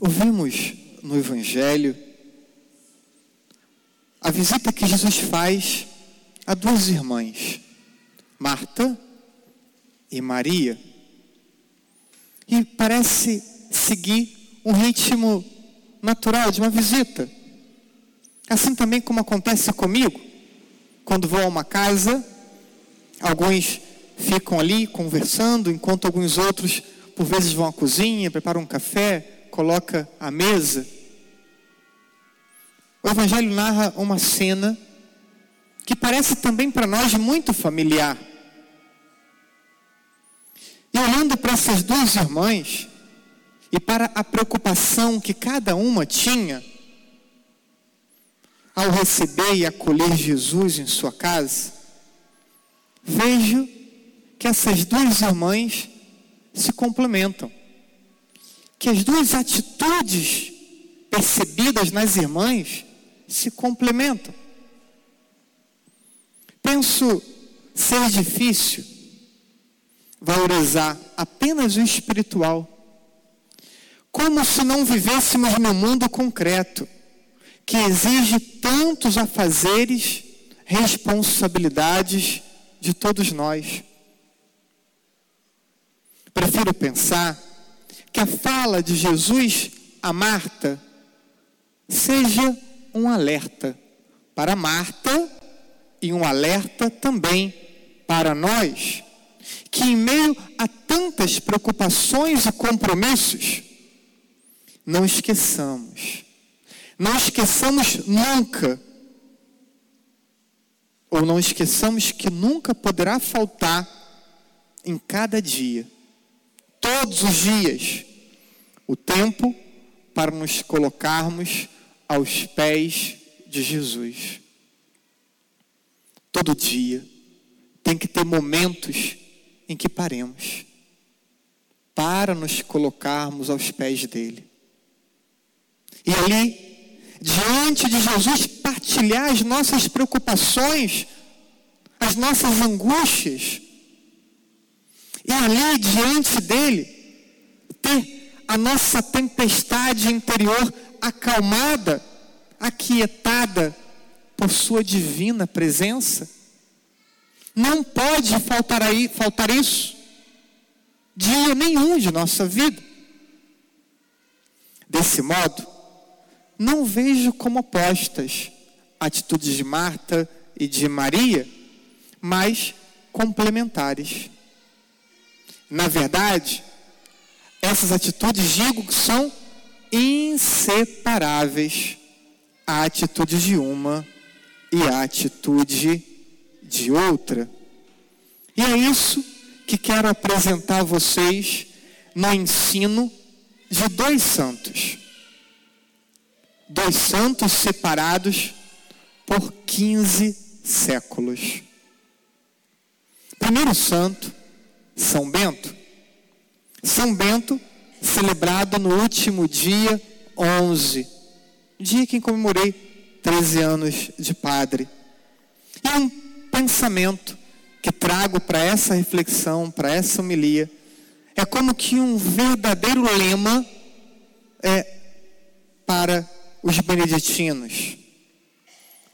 Ouvimos no Evangelho a visita que Jesus faz a duas irmãs, Marta e Maria. E parece seguir um ritmo natural de uma visita. Assim também como acontece comigo, quando vou a uma casa, alguns ficam ali conversando, enquanto alguns outros, por vezes, vão à cozinha, preparam um café, coloca a mesa. O Evangelho narra uma cena que parece também para nós muito familiar. E olhando para essas duas irmãs e para a preocupação que cada uma tinha ao receber e acolher Jesus em sua casa, vejo que essas duas irmãs se complementam. Que as duas atitudes percebidas nas irmãs se complementam. Penso ser difícil valorizar apenas o espiritual, como se não vivêssemos no mundo concreto, que exige tantos afazeres, responsabilidades de todos nós. Prefiro pensar que a fala de Jesus a Marta seja um alerta para Marta e um alerta também para nós, que em meio a tantas preocupações e compromissos, não esqueçamos, não esqueçamos nunca, ou não esqueçamos que nunca poderá faltar em cada dia, todos os dias, o tempo para nos colocarmos aos pés de Jesus. Todo dia tem que ter momentos em que paremos para nos colocarmos aos pés dele. E ali, diante de Jesus, partilhar as nossas preocupações, as nossas angústias. E ali, diante dele, ter a nossa tempestade interior acalmada, aquietada por sua divina presença. Não pode faltar aí, faltar isso dia nenhum de nossa vida. Desse modo, não vejo como opostas atitudes de Marta e de Maria, mas complementares. Na verdade, essas atitudes, digo que são inseparáveis a atitude de uma e a atitude de outra. E é isso que quero apresentar a vocês no ensino de dois santos. Dois santos separados por 15 séculos. Primeiro santo, São Bento. São Bento celebrado no último dia 11, dia que comemorei 13 anos de padre. E um pensamento que trago para essa reflexão, para essa homilia, é como que um verdadeiro lema é para os beneditinos.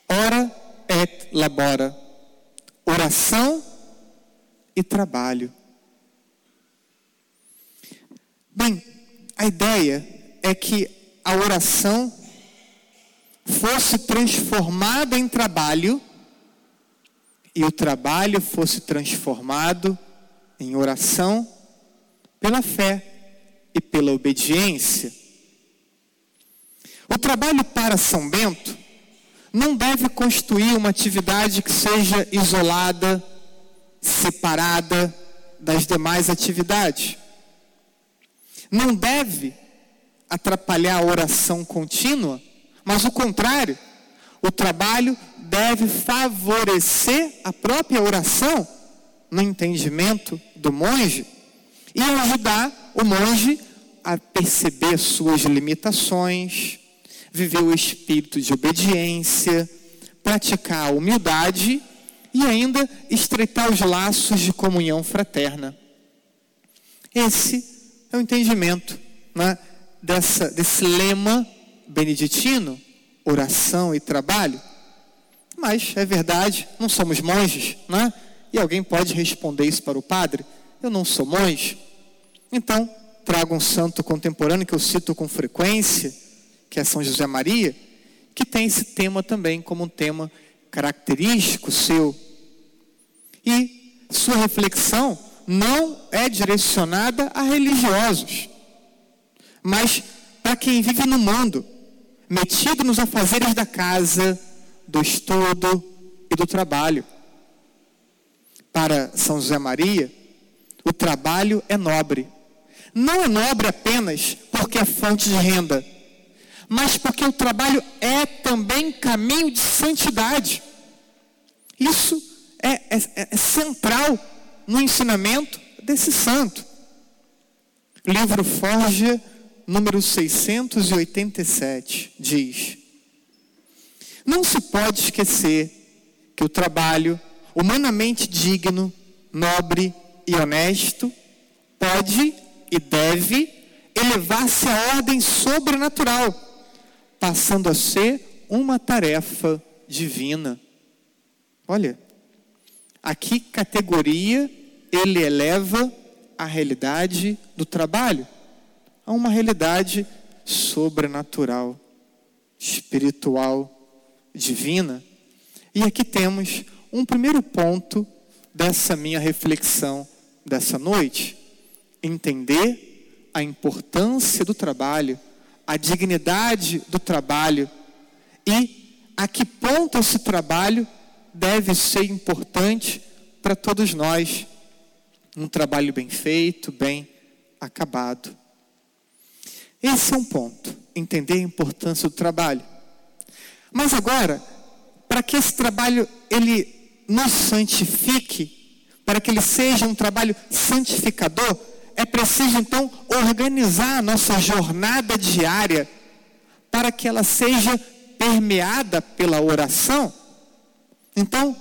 Ora et labora. Oração e trabalho. Bem, a ideia é que a oração fosse transformada em trabalho e o trabalho fosse transformado em oração pela fé e pela obediência. O trabalho para São Bento não deve constituir uma atividade que seja isolada, separada das demais atividades não deve atrapalhar a oração contínua, mas o contrário, o trabalho deve favorecer a própria oração no entendimento do monge e ajudar o monge a perceber suas limitações, viver o espírito de obediência, praticar a humildade e ainda estreitar os laços de comunhão fraterna. Esse é o entendimento né, dessa, desse lema beneditino, oração e trabalho? Mas é verdade, não somos monges, né? E alguém pode responder isso para o padre: Eu não sou monge. Então, trago um santo contemporâneo que eu cito com frequência, que é São José Maria, que tem esse tema também como um tema característico seu. E sua reflexão não é direcionada a religiosos, mas para quem vive no mundo, metido nos afazeres da casa, do estudo e do trabalho. Para São José Maria, o trabalho é nobre. Não é nobre apenas porque é fonte de renda, mas porque o trabalho é também caminho de santidade. Isso é, é, é central no ensinamento desse santo. Livro Forja, número 687, diz: Não se pode esquecer que o trabalho humanamente digno, nobre e honesto pode e deve elevar-se à ordem sobrenatural, passando a ser uma tarefa divina. Olha, a que categoria ele eleva a realidade do trabalho a uma realidade sobrenatural, espiritual, divina. E aqui temos um primeiro ponto dessa minha reflexão dessa noite: entender a importância do trabalho, a dignidade do trabalho e a que ponto esse trabalho deve ser importante para todos nós. Um trabalho bem feito, bem acabado. Esse é um ponto, entender a importância do trabalho. Mas agora, para que esse trabalho ele nos santifique, para que ele seja um trabalho santificador, é preciso então organizar a nossa jornada diária para que ela seja permeada pela oração. Então,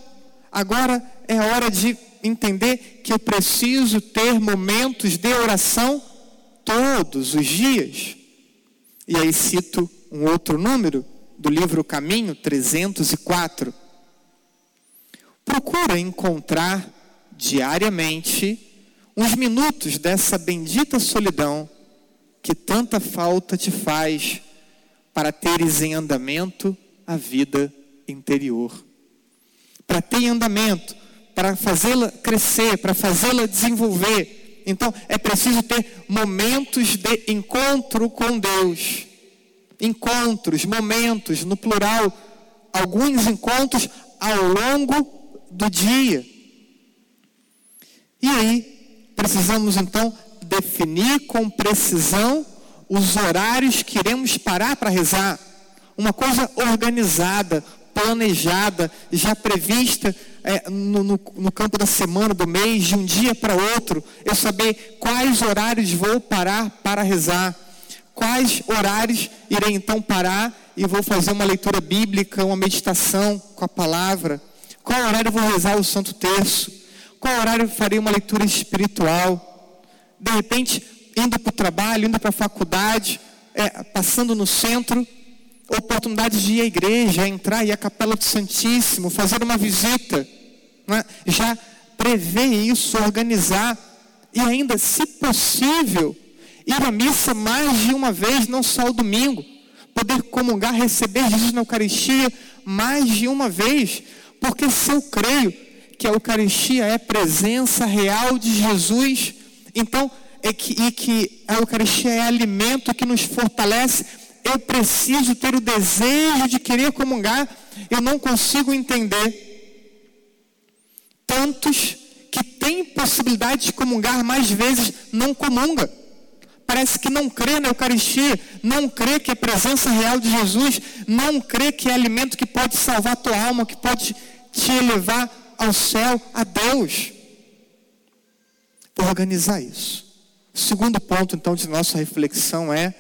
agora é hora de entender que eu preciso ter momentos de oração todos os dias. E aí cito um outro número do livro Caminho 304. Procura encontrar diariamente uns minutos dessa bendita solidão que tanta falta te faz para teres em andamento a vida interior para ter em andamento, para fazê-la crescer, para fazê-la desenvolver. Então, é preciso ter momentos de encontro com Deus. Encontros, momentos, no plural, alguns encontros ao longo do dia. E aí, precisamos então definir com precisão os horários que iremos parar para rezar. Uma coisa organizada, planejada, já prevista é, no, no, no, campo da semana, do mês, de um dia para outro. Eu saber quais horários vou parar para rezar. Quais horários irei então parar e vou fazer uma leitura bíblica, uma meditação com a palavra. Qual horário vou rezar o Santo Terço? Qual horário farei uma leitura espiritual? De repente, indo para o trabalho, indo para a faculdade, é, passando no centro, oportunidade de ir à igreja, entrar e à capela do Santíssimo, fazer uma visita, né? já prever isso, organizar e ainda, se possível, ir à missa mais de uma vez, não só o domingo, poder comungar, receber Jesus na Eucaristia mais de uma vez, porque se eu creio que a Eucaristia é presença real de Jesus, então é que, e que a Eucaristia é alimento que nos fortalece eu preciso ter o desejo de querer comungar, eu não consigo entender. Tantos que têm possibilidade de comungar mais vezes não comunga. Parece que não crê na Eucaristia, não crê que é presença real de Jesus, não crê que é alimento que pode salvar a tua alma, que pode te elevar ao céu, a Deus. Vou organizar isso. O segundo ponto, então, de nossa reflexão é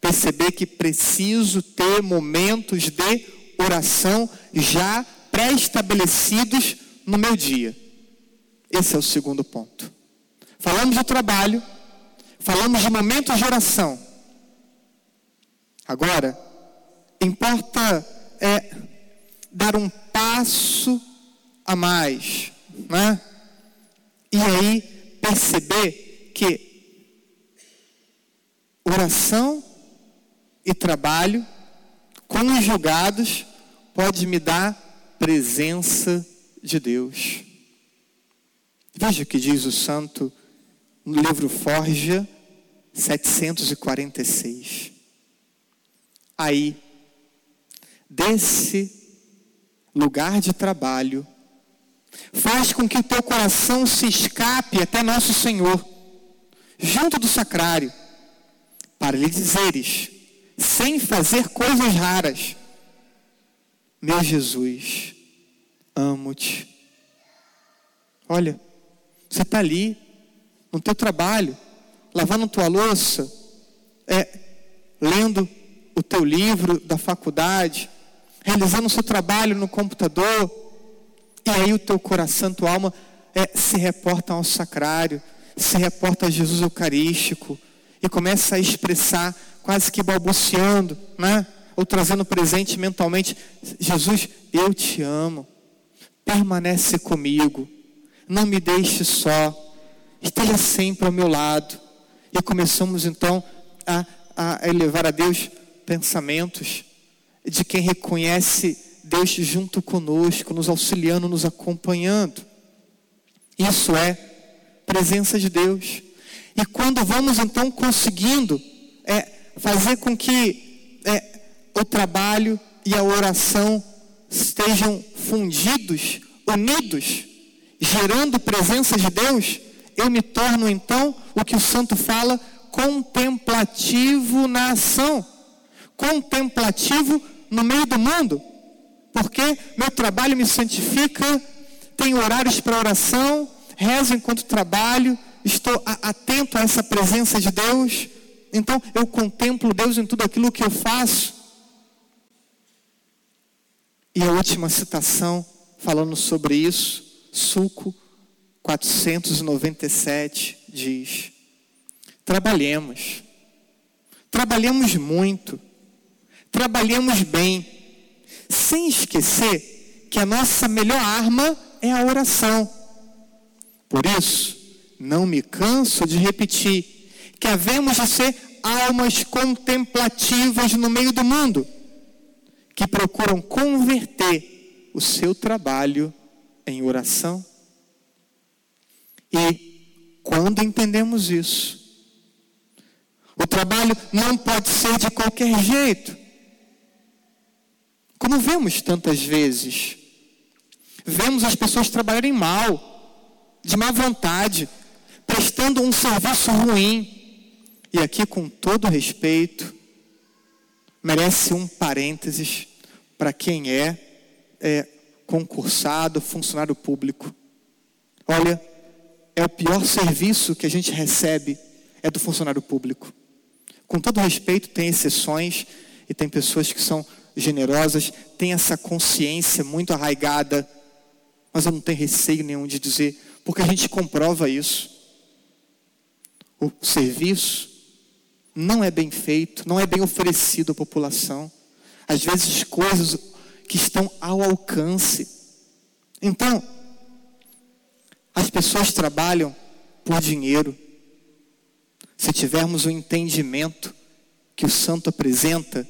perceber que preciso ter momentos de oração já pré-estabelecidos no meu dia. Esse é o segundo ponto. Falamos do trabalho, falamos de momentos de oração. Agora, importa é dar um passo a mais, né? E aí perceber que oração e trabalho conjugados pode me dar presença de Deus. Veja o que diz o santo no livro Forja 746. Aí, desse lugar de trabalho, faz com que o teu coração se escape até nosso Senhor, junto do sacrário, para lhe dizeres, sem fazer coisas raras, meu Jesus, amo-te. Olha, você está ali, no teu trabalho, lavando tua louça, é, lendo o teu livro da faculdade, realizando o seu trabalho no computador, e aí o teu coração, tua alma é, se reporta ao sacrário, se reporta a Jesus Eucarístico, e começa a expressar, quase que balbuciando, né? ou trazendo presente mentalmente: Jesus, eu te amo, permanece comigo, não me deixe só, esteja sempre ao meu lado. E começamos então a, a elevar a Deus pensamentos de quem reconhece Deus junto conosco, nos auxiliando, nos acompanhando. Isso é presença de Deus. E quando vamos então conseguindo é, fazer com que é, o trabalho e a oração estejam fundidos, unidos, gerando presença de Deus, eu me torno então o que o santo fala, contemplativo na ação, contemplativo no meio do mundo, porque meu trabalho me santifica, tenho horários para oração, rezo enquanto trabalho, estou atento a essa presença de Deus, então eu contemplo Deus em tudo aquilo que eu faço. E a última citação, falando sobre isso, Suco 497 diz: Trabalhemos, trabalhemos muito, trabalhemos bem, sem esquecer que a nossa melhor arma é a oração. Por isso, não me canso de repetir que havemos de ser almas contemplativas no meio do mundo que procuram converter o seu trabalho em oração. E quando entendemos isso, o trabalho não pode ser de qualquer jeito. Como vemos tantas vezes, vemos as pessoas trabalharem mal, de má vontade, prestando um serviço ruim. E aqui, com todo respeito, merece um parênteses para quem é, é concursado, funcionário público. Olha, é o pior serviço que a gente recebe é do funcionário público. Com todo respeito, tem exceções e tem pessoas que são generosas, têm essa consciência muito arraigada, mas eu não tenho receio nenhum de dizer, porque a gente comprova isso. O serviço não é bem feito, não é bem oferecido à população às vezes coisas que estão ao alcance. Então, as pessoas trabalham por dinheiro. Se tivermos o entendimento que o santo apresenta,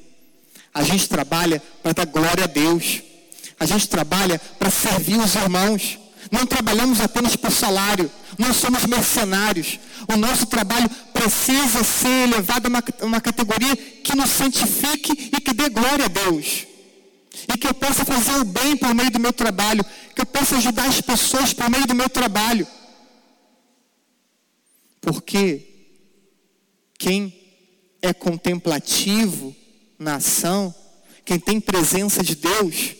a gente trabalha para dar glória a Deus. A gente trabalha para servir os irmãos. Não trabalhamos apenas por salário, não somos mercenários. O nosso trabalho precisa ser elevado a uma, uma categoria que nos santifique e que dê glória a Deus. E que eu possa fazer o bem por meio do meu trabalho, que eu possa ajudar as pessoas por meio do meu trabalho. Porque quem é contemplativo na ação, quem tem presença de Deus,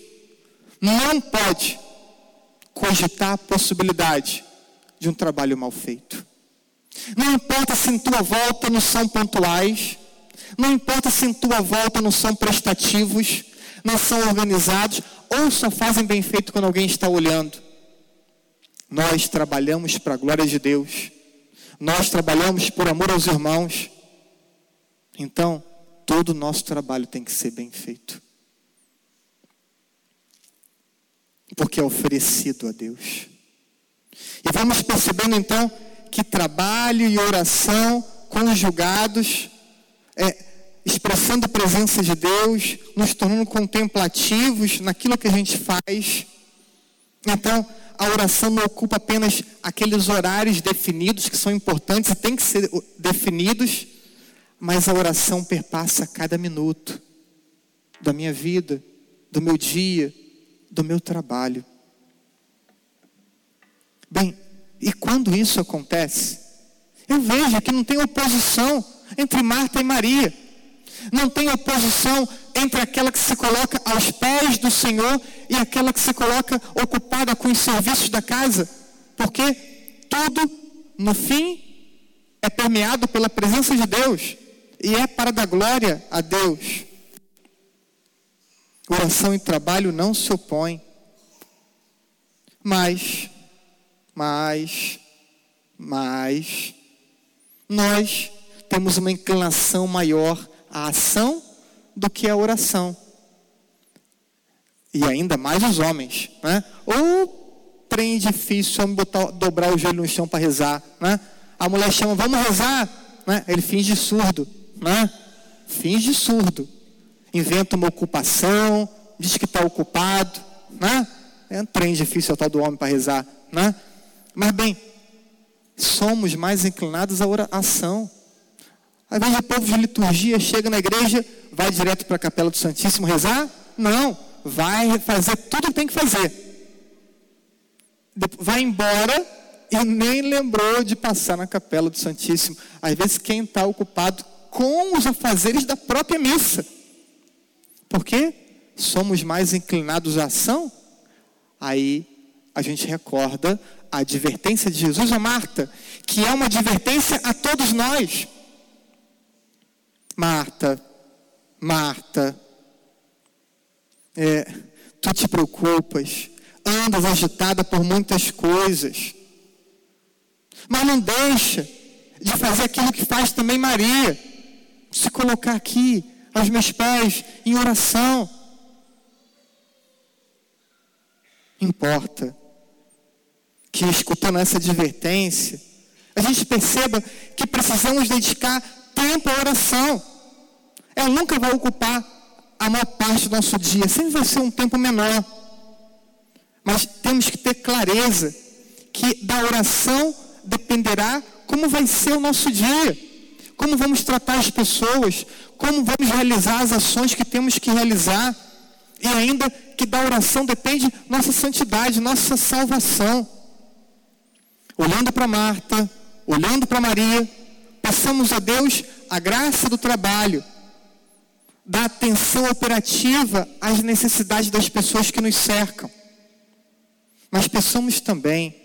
não pode cogitar a possibilidade de um trabalho mal feito. Não importa se em tua volta não são pontuais, não importa se em tua volta não são prestativos, não são organizados, ou só fazem bem feito quando alguém está olhando. Nós trabalhamos para a glória de Deus. Nós trabalhamos por amor aos irmãos. Então, todo o nosso trabalho tem que ser bem feito. Porque é oferecido a Deus. E vamos percebendo então que trabalho e oração conjugados, é, expressando a presença de Deus, nos tornando contemplativos naquilo que a gente faz. Então, a oração não ocupa apenas aqueles horários definidos que são importantes e têm que ser definidos, mas a oração perpassa cada minuto da minha vida, do meu dia, do meu trabalho. Bem, e quando isso acontece, eu vejo que não tem oposição entre Marta e Maria. Não tem oposição entre aquela que se coloca aos pés do Senhor e aquela que se coloca ocupada com os serviços da casa, porque tudo, no fim, é permeado pela presença de Deus e é para dar glória a Deus. Oração e trabalho não se opõem, mas, mas, mas, nós temos uma inclinação maior à ação do que a oração. E ainda mais os homens. Né? Ou trem difícil, homem botar, dobrar o joelho no chão para rezar. Né? A mulher chama, vamos rezar. Né? Ele finge surdo. Né? Finge surdo. Inventa uma ocupação, diz que está ocupado. Né? É um trem difícil é o tal do homem para rezar. Né? Mas bem, somos mais inclinados à oração. Às vezes o povo de liturgia chega na igreja, vai direto para a capela do Santíssimo rezar? Não, vai fazer tudo o que tem que fazer. Vai embora e nem lembrou de passar na capela do Santíssimo. Às vezes quem está ocupado com os afazeres da própria missa. Por quê? Somos mais inclinados à ação? Aí a gente recorda a advertência de Jesus a Marta, que é uma advertência a todos nós. Marta, Marta, é, tu te preocupas, andas agitada por muitas coisas, mas não deixa de fazer aquilo que faz também Maria, se colocar aqui aos meus pés em oração. Importa que escutando essa advertência, a gente perceba que precisamos dedicar tempo à oração. Ela nunca vai ocupar a maior parte do nosso dia, sempre vai ser um tempo menor. Mas temos que ter clareza que da oração dependerá como vai ser o nosso dia, como vamos tratar as pessoas, como vamos realizar as ações que temos que realizar, e ainda que da oração depende nossa santidade, nossa salvação. Olhando para Marta, olhando para Maria, passamos a Deus a graça do trabalho, da atenção operativa às necessidades das pessoas que nos cercam. Mas pensamos também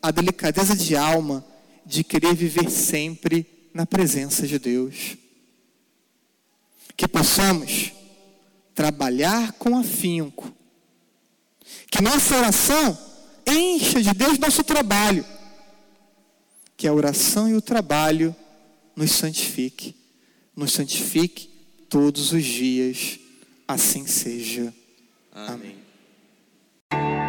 a delicadeza de alma de querer viver sempre na presença de Deus. Que possamos trabalhar com afinco. Que nossa oração encha de Deus nosso trabalho que a oração e o trabalho nos santifique, nos santifique todos os dias. Assim seja. Amém. Amém.